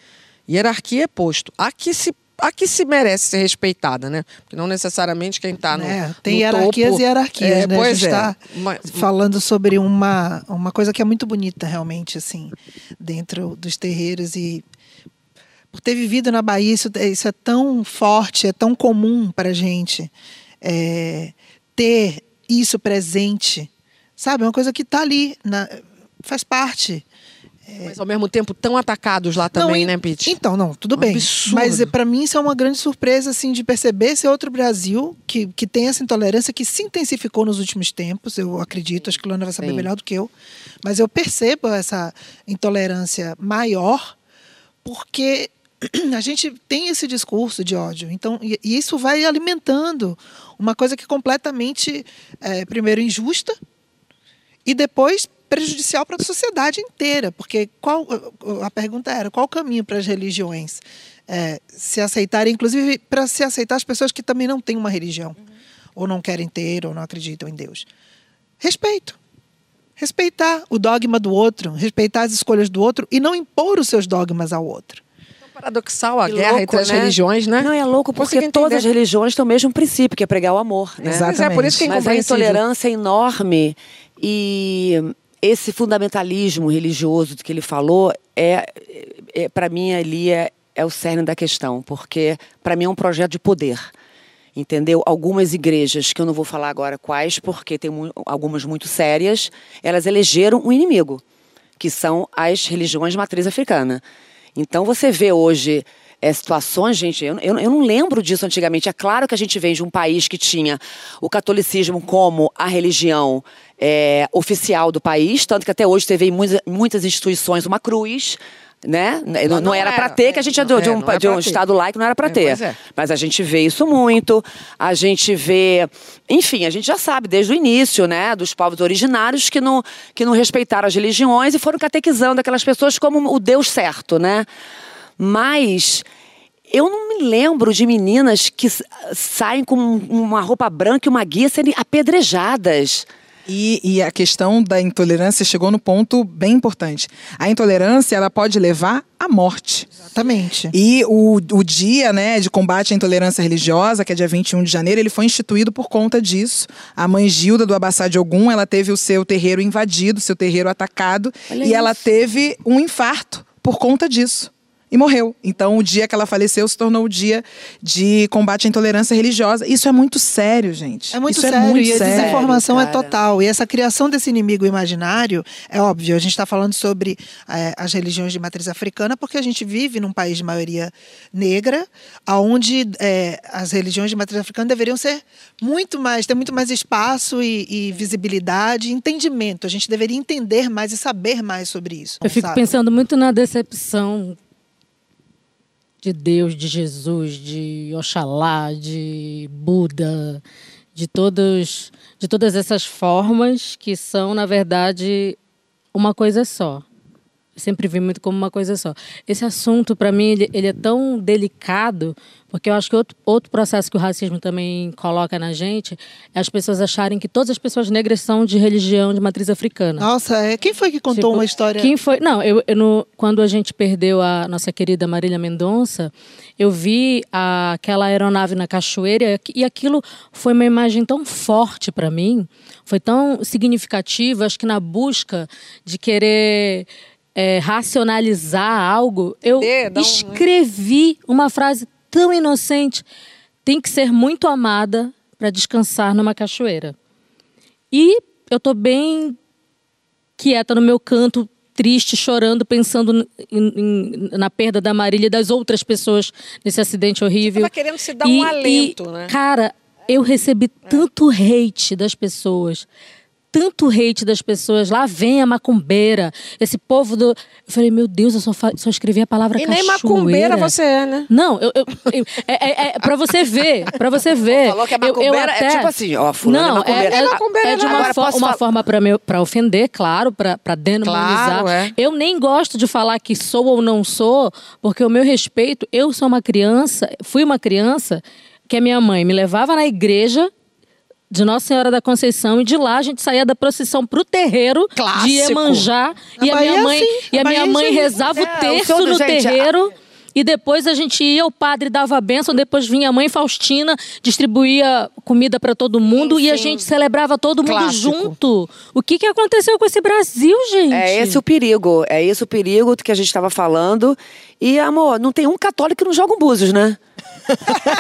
Hierarquia é posto. Há que se a que se merece ser respeitada, né? Porque não necessariamente quem está no, é, tem no hierarquias topo, e hierarquias, é, né? Pois a gente está é. falando sobre uma, uma coisa que é muito bonita realmente, assim, dentro dos terreiros e por ter vivido na Bahia, isso, isso é tão forte, é tão comum para a gente é, ter isso presente, sabe? É uma coisa que está ali, na, faz parte. É... Mas ao mesmo tempo tão atacados lá também, não, né, Pete? Então, não, tudo um bem. Absurdo. Mas para mim isso é uma grande surpresa, assim, de perceber esse outro Brasil que, que tem essa intolerância que se intensificou nos últimos tempos. Eu acredito, acho que Luana vai saber Sim. melhor do que eu. Mas eu percebo essa intolerância maior porque a gente tem esse discurso de ódio. Então, e, e isso vai alimentando uma coisa que é completamente, é, primeiro, injusta e depois prejudicial para a sociedade inteira, porque qual a pergunta era qual o caminho para as religiões é, se aceitarem, inclusive para se aceitar as pessoas que também não têm uma religião uhum. ou não querem ter ou não acreditam em Deus. Respeito, respeitar o dogma do outro, respeitar as escolhas do outro e não impor os seus dogmas ao outro paradoxal a que guerra louco, entre as né? religiões, né? Não, é louco porque todas as religiões têm o mesmo princípio, que é pregar o amor. Né? Exatamente. Mas, é por isso que Mas a intolerância é enorme e esse fundamentalismo religioso que ele falou é, é para mim ali é, é o cerne da questão, porque para mim é um projeto de poder. Entendeu? Algumas igrejas, que eu não vou falar agora quais, porque tem mu algumas muito sérias, elas elegeram um inimigo, que são as religiões de matriz africana. Então você vê hoje é, situações, gente, eu, eu, eu, não lembro disso antigamente. É claro que a gente vem de um país que tinha o catolicismo como a religião é, oficial do país, tanto que até hoje teve em muitas, muitas instituições uma cruz né? Não, não, não era para ter, que a gente é, de, de um, é, de um estado laico, não era para é, ter. É. Mas a gente vê isso muito, a gente vê, enfim, a gente já sabe desde o início, né, dos povos originários que não, que não respeitaram as religiões e foram catequizando aquelas pessoas como o Deus certo, né? Mas eu não me lembro de meninas que saem com uma roupa branca e uma guia serem apedrejadas. E, e, a questão da intolerância chegou no ponto bem importante. A intolerância ela pode levar à morte. Exatamente. E o, o dia né, de combate à intolerância religiosa, que é dia 21 de janeiro, ele foi instituído por conta disso. A mãe Gilda do Abassá de Ogum, ela teve o seu terreiro invadido, seu terreiro atacado, Olha e isso. ela teve um infarto por conta disso e morreu. Então, o dia que ela faleceu se tornou o dia de combate à intolerância religiosa. Isso é muito sério, gente. É muito Isso sério. É muito e a sério, desinformação é total. E essa criação desse inimigo imaginário, é óbvio, a gente está falando sobre é, as religiões de matriz africana, porque a gente vive num país de maioria negra, onde é, as religiões de matriz africana deveriam ser muito mais, ter muito mais espaço e, e visibilidade, entendimento. A gente deveria entender mais e saber mais sobre isso. Eu fico sabe? pensando muito na decepção de Deus, de Jesus, de Oxalá, de Buda, de todos, de todas essas formas que são, na verdade, uma coisa só. Sempre vi muito como uma coisa só. Esse assunto, para mim, ele, ele, é tão delicado, porque eu acho que outro, outro processo que o racismo também coloca na gente é as pessoas acharem que todas as pessoas negras são de religião de matriz africana. Nossa, é. quem foi que contou tipo, uma história? Quem foi? Não, eu, eu no, quando a gente perdeu a nossa querida Marília Mendonça, eu vi a, aquela aeronave na cachoeira e aquilo foi uma imagem tão forte para mim, foi tão significativa, acho que na busca de querer é, racionalizar algo, eu um... escrevi uma frase tão inocente. Tem que ser muito amada para descansar numa cachoeira. E eu estou bem quieta no meu canto, triste, chorando, pensando em, em, na perda da Marília e das outras pessoas nesse acidente horrível. Você querendo se dar e, um alento, e, né? Cara, eu recebi tanto hate das pessoas tanto hate das pessoas. Lá vem a macumbeira, esse povo do. Eu falei, meu Deus, eu só, só escrevi a palavra e cachoeira. E nem macumbeira você é, né? Não, eu, eu, eu é, é, é pra você ver, pra você ver. Falou que a macumbeira eu, até... é tipo assim, ó, fulano Não, é macumbeira. É, é, macumbeira, é de uma, fo uma forma pra, meu, pra ofender, claro, pra, pra denunciar. Claro, é. Eu nem gosto de falar que sou ou não sou, porque o meu respeito, eu sou uma criança, fui uma criança que a minha mãe me levava na igreja de Nossa Senhora da Conceição e de lá a gente saía da procissão pro terreiro Clássico. de Iemanjá a e a minha mãe assim, e a, a minha mãe rezava é, o terço o no gente, terreiro. A... E depois a gente ia, o padre dava a bênção, depois vinha a mãe Faustina, distribuía comida para todo mundo e a gente celebrava todo mundo Clássico. junto. O que, que aconteceu com esse Brasil, gente? É esse o perigo. É esse o perigo que a gente estava falando. E, amor, não tem um católico que não joga um búzios, né?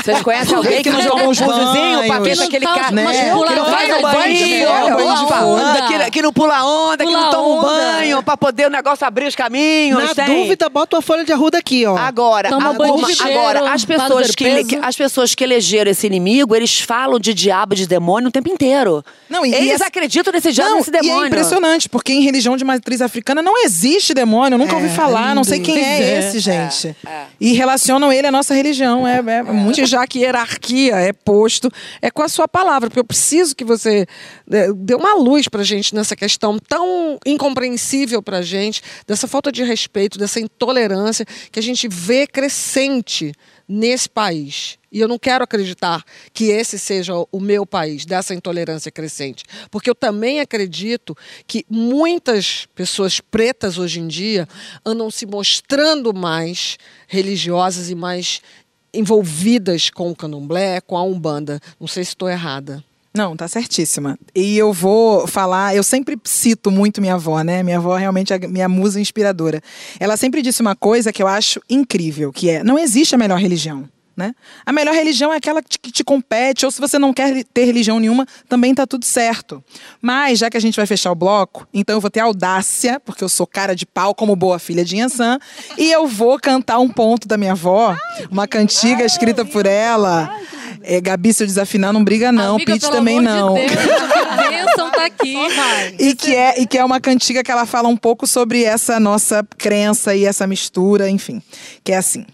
Vocês conhecem alguém que não jogou um buzozinho pra ver aquele cara, né? Que não vai no banho, que não pula onda, que não toma um banho pra poder o negócio abrir os caminhos. Na dúvida, bota uma folha de arruda aqui, ó. Agora, agora as pessoas que as pessoas que elegeram esse inimigo, eles falam de diabo, de demônio o tempo inteiro. Não, eles acreditam nesse diabo, nesse demônio. E é impressionante, porque em religião de matriz africana não existe demônio. Eu nunca ouvi falar, não sei quem é esse, gente. E relacionam ele à nossa religião. É é muito já que hierarquia é posto, é com a sua palavra, porque eu preciso que você é, dê uma luz para gente nessa questão tão incompreensível para gente, dessa falta de respeito, dessa intolerância que a gente vê crescente nesse país. E eu não quero acreditar que esse seja o meu país, dessa intolerância crescente. Porque eu também acredito que muitas pessoas pretas hoje em dia andam se mostrando mais religiosas e mais envolvidas com o candomblé, com a Umbanda. Não sei se estou errada. Não, tá certíssima. E eu vou falar, eu sempre cito muito minha avó, né? Minha avó realmente é minha musa inspiradora. Ela sempre disse uma coisa que eu acho incrível, que é: não existe a melhor religião. Né? A melhor religião é aquela que te, que te compete, ou se você não quer ter religião nenhuma, também está tudo certo. Mas, já que a gente vai fechar o bloco, então eu vou ter audácia, porque eu sou cara de pau como boa filha de Yansan, e eu vou cantar um ponto da minha avó, uma cantiga escrita por ela. É, Gabi, se eu desafinar, não briga não. Amiga, Pete também não. De Deus, que bênção tá aqui. E que, é, e que é uma cantiga que ela fala um pouco sobre essa nossa crença e essa mistura, enfim. Que é assim.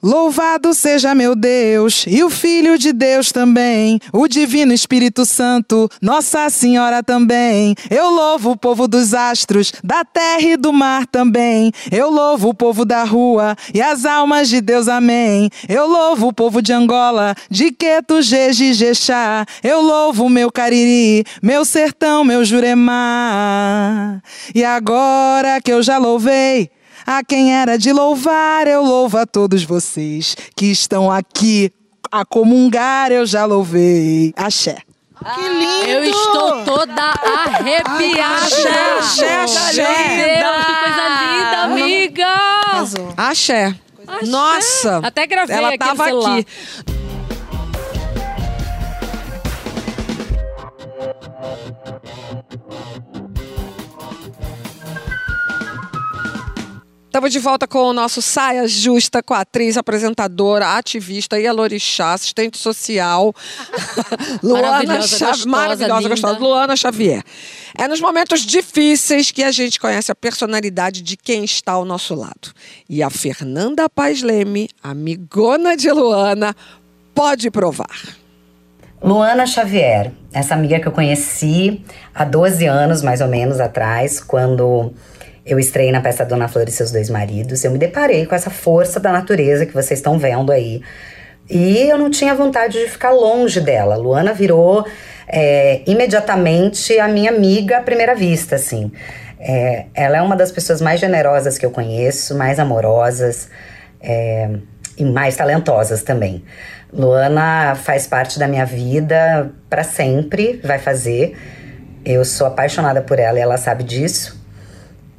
Louvado seja meu Deus e o Filho de Deus também, o Divino Espírito Santo, Nossa Senhora também. Eu louvo o povo dos astros, da terra e do mar também. Eu louvo o povo da rua e as almas de Deus, amém. Eu louvo o povo de Angola, de Queto, Jeji, Jexá. Eu louvo meu Cariri, meu sertão, meu Juremá. E agora que eu já louvei, a quem era de louvar, eu louvo a todos vocês que estão aqui a comungar, eu já louvei. Axé. Que lindo! Eu estou toda arrepiada. Axé, axé, axé. Meu Deus, que coisa linda, amiga. Arrasou. Axé. Nossa. Até gravei Ela aqui tava aqui. Estamos de volta com o nosso Saia Justa com a atriz, apresentadora, ativista, Ialorixá, assistente social, Luana Maravilhosa, Xavier. gostosa, Maravilhosa, linda. gostosa. Luana Xavier. É nos momentos difíceis que a gente conhece a personalidade de quem está ao nosso lado. E a Fernanda Paz Leme, amigona de Luana, pode provar. Luana Xavier, essa amiga que eu conheci há 12 anos, mais ou menos, atrás, quando eu estreiei na peça Dona Flor e seus dois maridos, eu me deparei com essa força da natureza que vocês estão vendo aí. E eu não tinha vontade de ficar longe dela. Luana virou é, imediatamente a minha amiga à primeira vista, assim. É, ela é uma das pessoas mais generosas que eu conheço, mais amorosas é, e mais talentosas também. Luana faz parte da minha vida para sempre, vai fazer. Eu sou apaixonada por ela e ela sabe disso.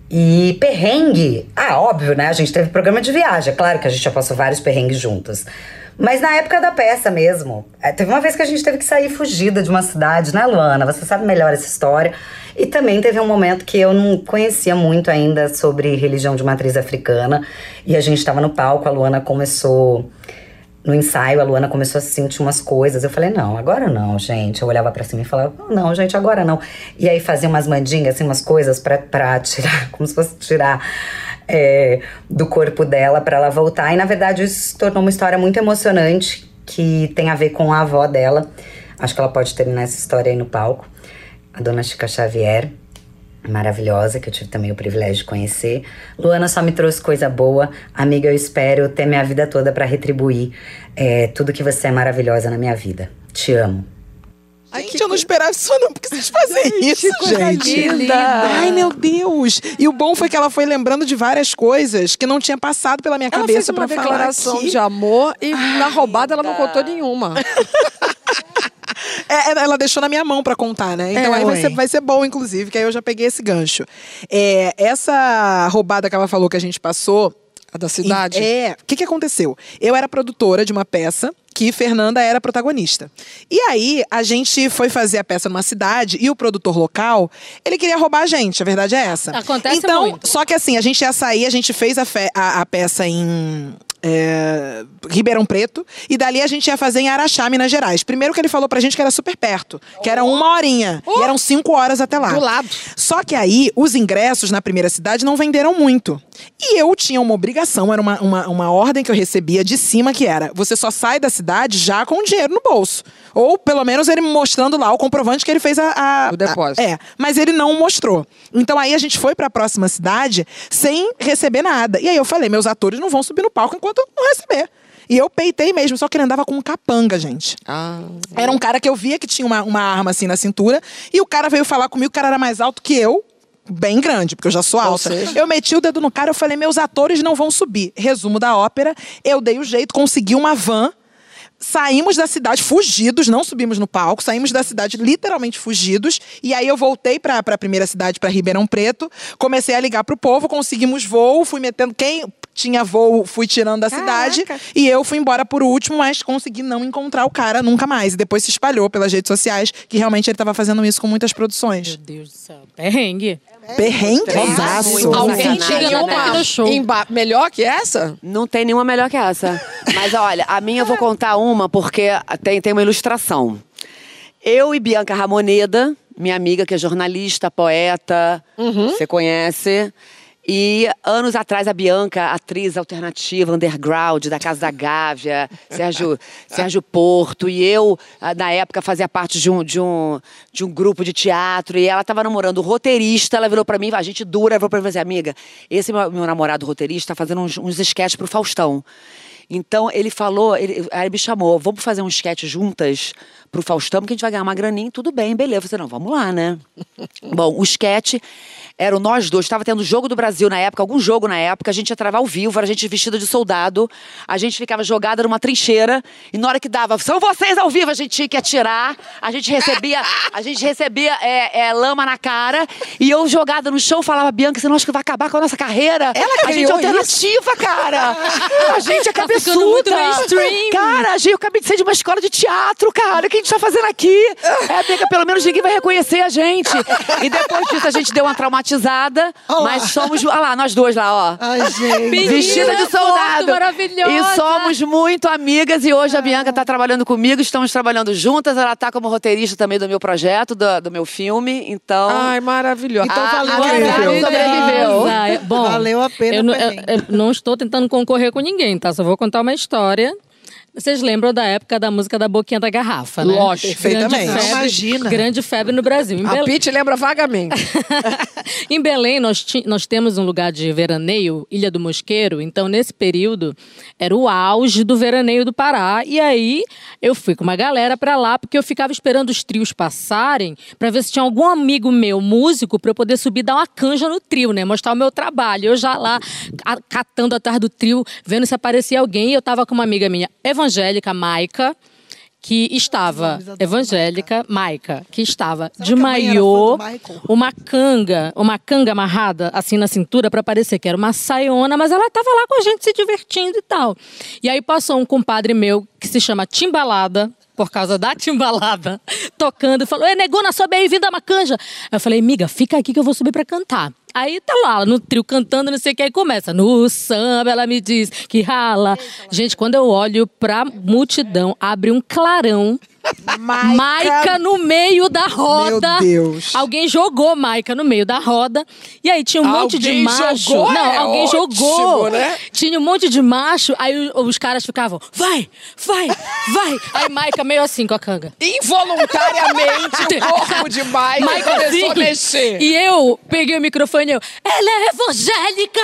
E perrengue, ah, óbvio, né? A gente teve programa de viagem, é claro que a gente já passou vários perrengues juntas. Mas na época da peça mesmo, é, teve uma vez que a gente teve que sair fugida de uma cidade, né, Luana? Você sabe melhor essa história. E também teve um momento que eu não conhecia muito ainda sobre religião de matriz africana. E a gente estava no palco, a Luana começou no ensaio, a Luana começou a sentir umas coisas. Eu falei, não, agora não, gente. Eu olhava pra cima e falava, não, gente, agora não. E aí fazia umas mandingas, assim, umas coisas pra tirar, como se fosse tirar é, do corpo dela pra ela voltar. E na verdade isso se tornou uma história muito emocionante que tem a ver com a avó dela. Acho que ela pode terminar essa história aí no palco. A dona Chica Xavier maravilhosa, que eu tive também o privilégio de conhecer. Luana só me trouxe coisa boa. Amiga, eu espero ter minha vida toda para retribuir é, tudo que você é maravilhosa na minha vida. Te amo. Gente, eu não esperava isso não, porque vocês fazem isso, gente. linda. Ai, meu Deus. E o bom foi que ela foi lembrando de várias coisas que não tinha passado pela minha Ela fez cabeça uma pra falar declaração aqui. de amor e na roubada ela não contou nenhuma. É, ela deixou na minha mão pra contar, né? Então É, aí vai ser, vai ser bom, inclusive, que aí eu já peguei esse gancho. É, essa roubada que ela falou que a gente passou. A da cidade? É. O que, que aconteceu? Eu era produtora de uma peça que Fernanda era protagonista. E aí, a gente foi fazer a peça numa cidade e o produtor local, ele queria roubar a gente, a verdade é essa. Acontece então, muito. Só que assim, a gente ia sair, a gente fez a, fe- a- a peça em é, Ribeirão Preto e dali a gente ia fazer em Araxá, Minas Gerais. Primeiro que ele falou pra gente que era super perto, que era uma horinha. E eram cinco horas até lá. Do lado. Só que aí, os ingressos na primeira cidade não venderam muito. E eu tinha uma obrigação, era uma, uma, uma ordem que eu recebia de cima, que era: você só sai da cidade já com o dinheiro no bolso. Ou, pelo menos, ele me mostrando lá o comprovante que ele fez a. a- O depósito. a- é, mas ele não mostrou. Então aí a gente foi pra próxima cidade sem receber nada. E aí eu falei: meus atores não vão subir no palco enquanto eu não receber. E eu peitei mesmo, só que ele andava com um capanga, gente. Ah, Era um cara que eu via que tinha uma, uma arma assim na cintura. E o cara veio falar comigo, o cara era mais alto que eu. Bem grande, porque eu já sou alta. Eu meti o dedo no cara, eu falei, meus atores não vão subir. Resumo da ópera, eu dei o jeito, consegui uma van. saímos da cidade fugidos, não subimos no palco, saímos da cidade literalmente fugidos. E aí eu voltei para a primeira cidade, para Ribeirão Preto, comecei a ligar pro povo, conseguimos voo, fui metendo quem tinha voo, fui tirando da cidade e eu fui embora por último, mas consegui não encontrar o cara nunca mais. E depois se espalhou pelas redes sociais que realmente ele estava fazendo isso com muitas produções. Meu Deus do céu. Perrengue. Perrengue? Muito Alguém Sacanagem. tinha Chega uma no show. emba- melhor que essa? Não tem nenhuma melhor que essa. Mas olha, a minha eu vou contar uma porque tem, tem uma ilustração. Eu e Bianca Ramoneda, minha amiga que é jornalista, poeta, você conhece. E anos atrás a Bianca, atriz alternativa, underground, da Casa da Gávea, Sérgio, Sérgio Porto, e eu, na época, fazia parte de um, de um, de um grupo de teatro, e ela estava namorando o roteirista, ela virou pra mim, a gente dura, virou pra mim e falou assim, amiga, esse meu, meu namorado roteirista tá fazendo uns, uns sketches pro Faustão. Então ele falou, ele, aí ele me chamou, vamos fazer um sketch juntas pro Faustão, porque a gente vai ganhar uma graninha, tudo bem, beleza. Eu falei, não, vamos lá, né? Bom, o sketch eram nós dois, estava tendo jogo do Brasil na época, algum jogo na época, a gente ia travar ao vivo, era a gente vestida de soldado, a gente ficava jogada numa trincheira, e na hora que dava, são vocês ao vivo, a gente tinha que atirar, a gente recebia, a gente recebia é, é, lama na cara, e eu jogada no chão falava, Bianca, você não acha que vai acabar com a nossa carreira? Ela a gente é alternativa, cara! A gente é Tá muito cabeçuda! mainstream. Cara, a gente, eu acabei de sair de uma escola de teatro, cara, o que a gente tá fazendo aqui? É, pelo menos ninguém vai reconhecer a gente. E depois disso a gente deu uma traumatizada, Lá. mas somos, olha lá, nós duas lá, ó. Ai, gente. Vestida de soldado. maravilhosa. E somos muito amigas. E hoje a Bianca tá trabalhando comigo, estamos trabalhando juntas. Ela tá como roteirista também do meu projeto, do, do meu filme. Então. Ai, maravilhoso. Então a- valeu a pena. sobreviveu. Bom, Valeu a pena Eu eu- eu não estou tentando concorrer com ninguém, tá? Só vou contar uma história. Vocês lembram da época da música da Boquinha da Garrafa, né? Lógico. Grande Perfeitamente. febre, Imagina. Grande febre no Brasil. Em, A Bel- Pete lembra vagamente. em Belém, nós, ti- nós temos um lugar de veraneio, Ilha do Mosqueiro. Então, nesse período, era o auge do veraneio do Pará. E aí, eu fui com uma galera pra lá, porque eu ficava esperando os trios passarem pra ver se tinha algum amigo meu, músico, pra eu poder subir e dar uma canja no trio, né? Mostrar o meu trabalho. Eu já lá, a- catando atrás do trio, vendo se aparecia alguém. E eu tava com uma amiga minha, evangélica, Maica. Que estava evangélica, Maica, que estava Será de que maiô, uma canga, uma canga amarrada assim na cintura pra parecer que era uma saiona, mas ela tava lá com a gente se divertindo e tal. E aí passou um compadre meu que se chama Timbalada, por causa da timbalada, tocando e falou: "É negona, sobe aí, vinda Macanja". Eu falei: "Miga, fica aqui que eu vou subir pra cantar". Aí tá lá, no trio cantando, não sei o que, aí começa. No samba, ela me diz que rala. Gente, quando eu olho pra multidão, abre um clarão. Maica no meio da roda. Meu Deus. Alguém jogou Maica no meio da roda. E aí tinha um monte de Alguém macho. jogou? Não, É alguém ótimo, jogou. né? Tinha um monte de macho. Aí os caras ficavam, vai, vai, vai. Aí Maica meio assim com a canga. Involuntariamente, o corpo de Mike Maica começou assim. a mexer. E eu peguei o microfone e eu, ela é evangélica!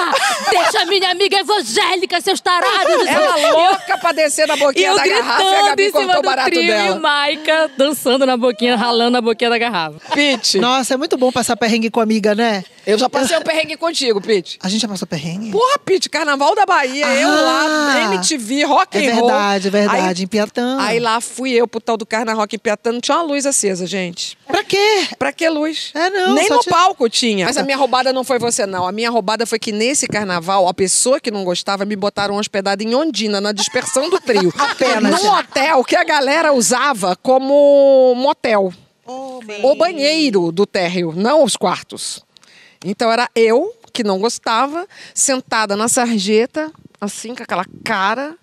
Deixa a minha amiga evangélica, seus tarados! Ela louca pra descer na boquinha eu da garrafa e a gritando Gabi em cima cortou o do barato trio e dela. Maica dançando na boquinha, ralando na boquinha da garrafa. Pete, Nossa, é muito bom passar perrengue com amiga, né? eu já passei um perrengue contigo, Pete. A gente já passou perrengue? Porra, Pete, Carnaval da Bahia, eu lá, Ah. MTV, rock É and roll. verdade, é verdade. em Piatã. Aí, aí lá fui eu pro tal do Carna Rock em Piatã, não tinha uma luz acesa, gente. Pra quê? Pra que luz? É, não, Nem no tinha- palco tinha. Mas a minha roubada não foi você, não. A minha roubada foi que nesse carnaval, a pessoa que não gostava me botaram hospedada em Ondina, na dispersão do trio. Apenas. Num hotel que a galera usava como motel. o banheiro do térreo, não os quartos. Então era eu, que não gostava, sentada na sarjeta, assim, com aquela cara,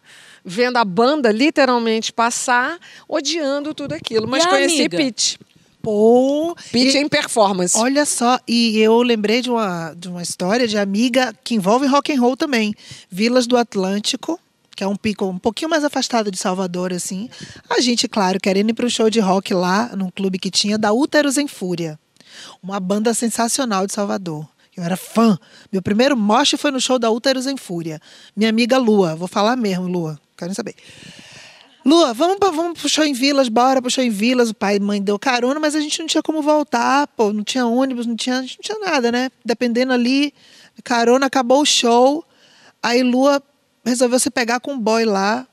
vendo a banda literalmente passar, odiando tudo aquilo. Mas E conheci? Pete. Pô. Pete e- em performance. Olha só, e eu lembrei de uma, de uma história de amiga que envolve rock and roll também. Vilas do Atlântico, que é um pico um pouquinho mais afastado de Salvador, assim. A gente, claro, querendo ir para um show de rock lá, num clube que tinha, da Úteros em Fúria. Uma banda sensacional de Salvador. Eu era fã. Meu primeiro moche foi no show da Úteros em Fúria. Minha amiga Lua, vou falar mesmo, Lua, quero saber. Lua, vamos, pra, vamos pro show em Vilas, bora pro show em Vilas. O pai e mãe deu carona, mas a gente não tinha como voltar, pô. Não tinha ônibus, não tinha, não tinha nada, né? Dependendo ali, carona, acabou o show. Aí Lua resolveu se pegar com um boy lá.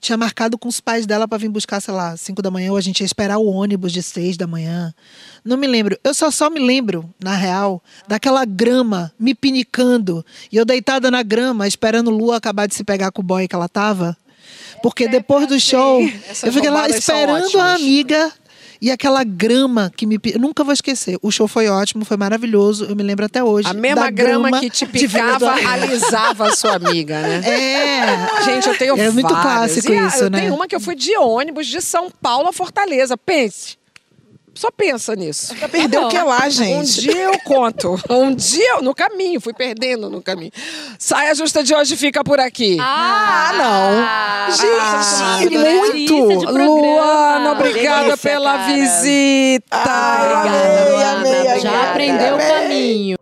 tinha marcado com os pais dela para vir buscar, sei lá, 5 da manhã, ou a gente ia esperar o ônibus de 6 da manhã. Não me lembro. Eu só só me lembro, na real, daquela grama me pinicando. E eu deitada na grama, esperando Lua acabar de se pegar com o boy que ela tava. Porque depois do show, eu fiquei lá esperando a amiga e aquela grama que me. Eu nunca vou esquecer. O show foi ótimo, foi maravilhoso. Eu me lembro até hoje. A mesma da grama, que te picava, alisava a sua amiga, né? É. Gente, eu tenho É muito várias. clássico E, ah, isso, eu né? tenho uma que eu fui de ônibus de São Paulo a Fortaleza. Pense. Só pensa nisso. Perdeu o que lá, Um gente? dia eu conto. Um dia, eu- no caminho, fui perdendo no caminho. Saia justa de hoje fica por aqui. Ah, não. Gente, Delícia muito. Luana, obrigada Delícia, pela cara. visita. Ai, Obrigada, amei, amei, Já amei, aprendeu o caminho.